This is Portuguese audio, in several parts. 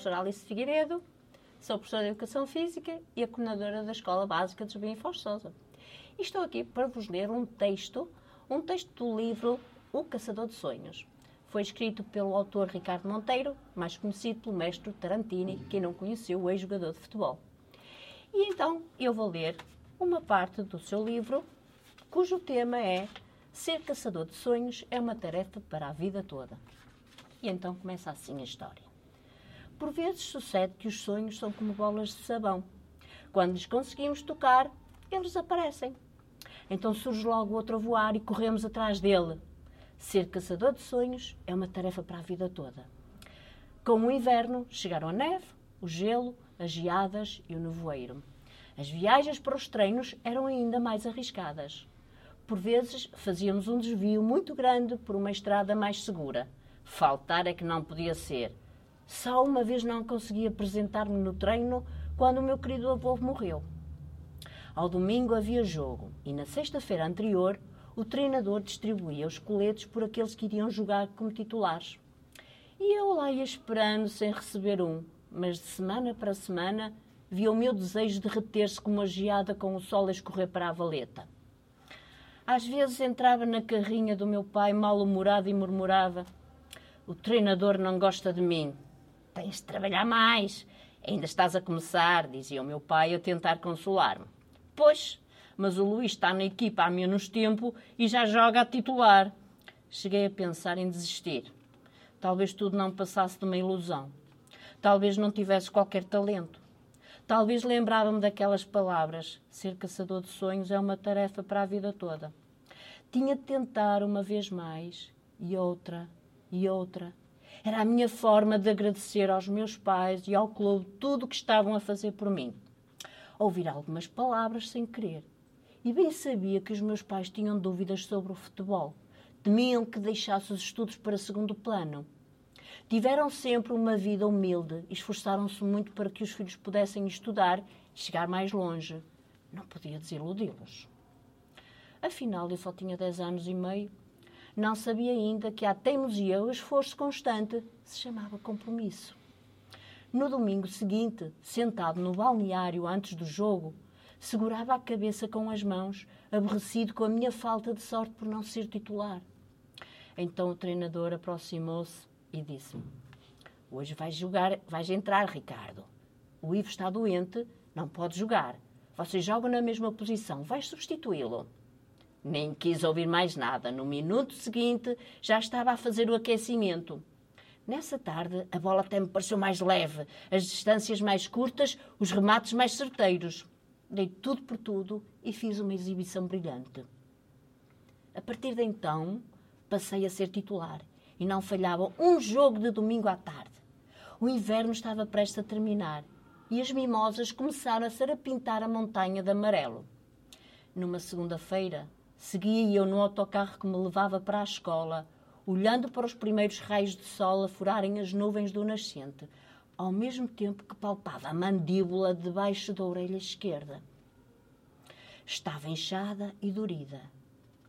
professora Alice Figueiredo, sou professora de Educação Física e a coordenadora da Escola Básica de Jobim Foz Sousa. E estou aqui para vos ler um texto, um texto do livro O Caçador de Sonhos. Foi escrito pelo autor Ricardo Monteiro, mais conhecido pelo mestre Tarantini, quem não conheceu o ex-jogador de futebol. E então eu vou ler uma parte do seu livro, cujo tema é Ser caçador de sonhos é uma tarefa para a vida toda. E então começa assim a história. Por vezes sucede que os sonhos são como bolas de sabão. Quando lhes conseguimos tocar, eles aparecem. Então surge logo outro a voar e corremos atrás dele. Ser caçador de sonhos é uma tarefa para a vida toda. Com o inverno, chegaram a neve, o gelo, as geadas e o nevoeiro. As viagens para os treinos eram ainda mais arriscadas. Por vezes fazíamos um desvio muito grande por uma estrada mais segura. Faltar é que não podia ser. Só uma vez não consegui apresentar-me no treino quando o meu querido avô morreu. Ao domingo havia jogo e na sexta-feira anterior o treinador distribuía os coletes por aqueles que iriam jogar como titulares. E eu lá ia esperando sem receber um, mas de semana para semana via o meu desejo derreter-se como uma geada com o sol a escorrer para a valeta. Às vezes entrava na carrinha do meu pai mal-humorado e murmurava: O treinador não gosta de mim. Tens de trabalhar mais. Ainda estás a começar, dizia o meu pai a tentar consolar-me. Pois, mas o Luís está na equipa há menos tempo e já joga a titular. Cheguei a pensar em desistir. Talvez tudo não passasse de uma ilusão. Talvez não tivesse qualquer talento. Talvez lembrava-me daquelas palavras: ser caçador de sonhos é uma tarefa para a vida toda. Tinha de tentar uma vez mais, e outra, e outra. Era a minha forma de agradecer aos meus pais e ao clube tudo o que estavam a fazer por mim. Ouvir algumas palavras sem querer e bem sabia que os meus pais tinham dúvidas sobre o futebol. Temiam que deixasse os estudos para segundo plano. Tiveram sempre uma vida humilde e esforçaram-se muito para que os filhos pudessem estudar e chegar mais longe. Não podia desiludi-los. Afinal, eu só tinha 10 anos e meio. Não sabia ainda que a teimosia e o esforço constante se chamava compromisso. No domingo seguinte, sentado no balneário antes do jogo, segurava a cabeça com as mãos, aborrecido com a minha falta de sorte por não ser titular. Então o treinador aproximou-se e disse-me: Hoje vais jogar, vais entrar, Ricardo. O Ivo está doente, não pode jogar. Vocês jogam na mesma posição, vais substituí-lo. Nem quis ouvir mais nada. No minuto seguinte já estava a fazer o aquecimento. Nessa tarde, a bola até me pareceu mais leve, as distâncias mais curtas, os remates mais certeiros dei tudo por tudo e fiz uma exibição brilhante. A partir de então, passei a ser titular e não falhava um jogo de domingo à tarde. O inverno estava prestes a terminar e as mimosas começaram a ser a pintar a montanha de amarelo. Numa segunda-feira, seguia eu no autocarro que me levava para a escola, olhando para os primeiros raios de sol a furarem as nuvens do nascente, ao mesmo tempo que palpava a mandíbula debaixo da orelha esquerda. Estava inchada e dorida.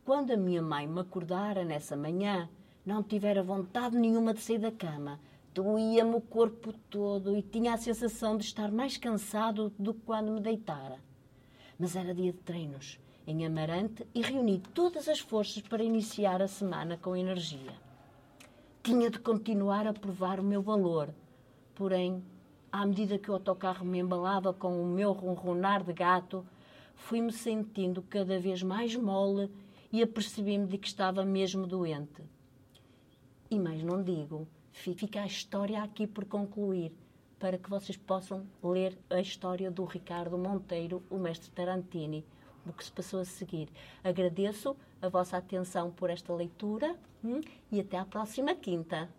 Quando a minha mãe me acordara nessa manhã, não tivera vontade nenhuma de sair da cama. Doía-me o corpo todo e tinha a sensação de estar mais cansado do que quando me deitara. Mas era dia de treinos em Amarante e reuni todas as forças para iniciar a semana com energia. Tinha de continuar a provar o meu valor Porém, à medida que o autocarro me embalava com o meu ronronar de gato, fui-me sentindo cada vez mais mole e apercebi-me de que estava mesmo doente. E mais não digo, fica a história aqui por concluir, para que vocês possam ler a história do Ricardo Monteiro, o mestre Tarantini, o que se passou a seguir. Agradeço a vossa atenção por esta leitura hum, e até à próxima quinta.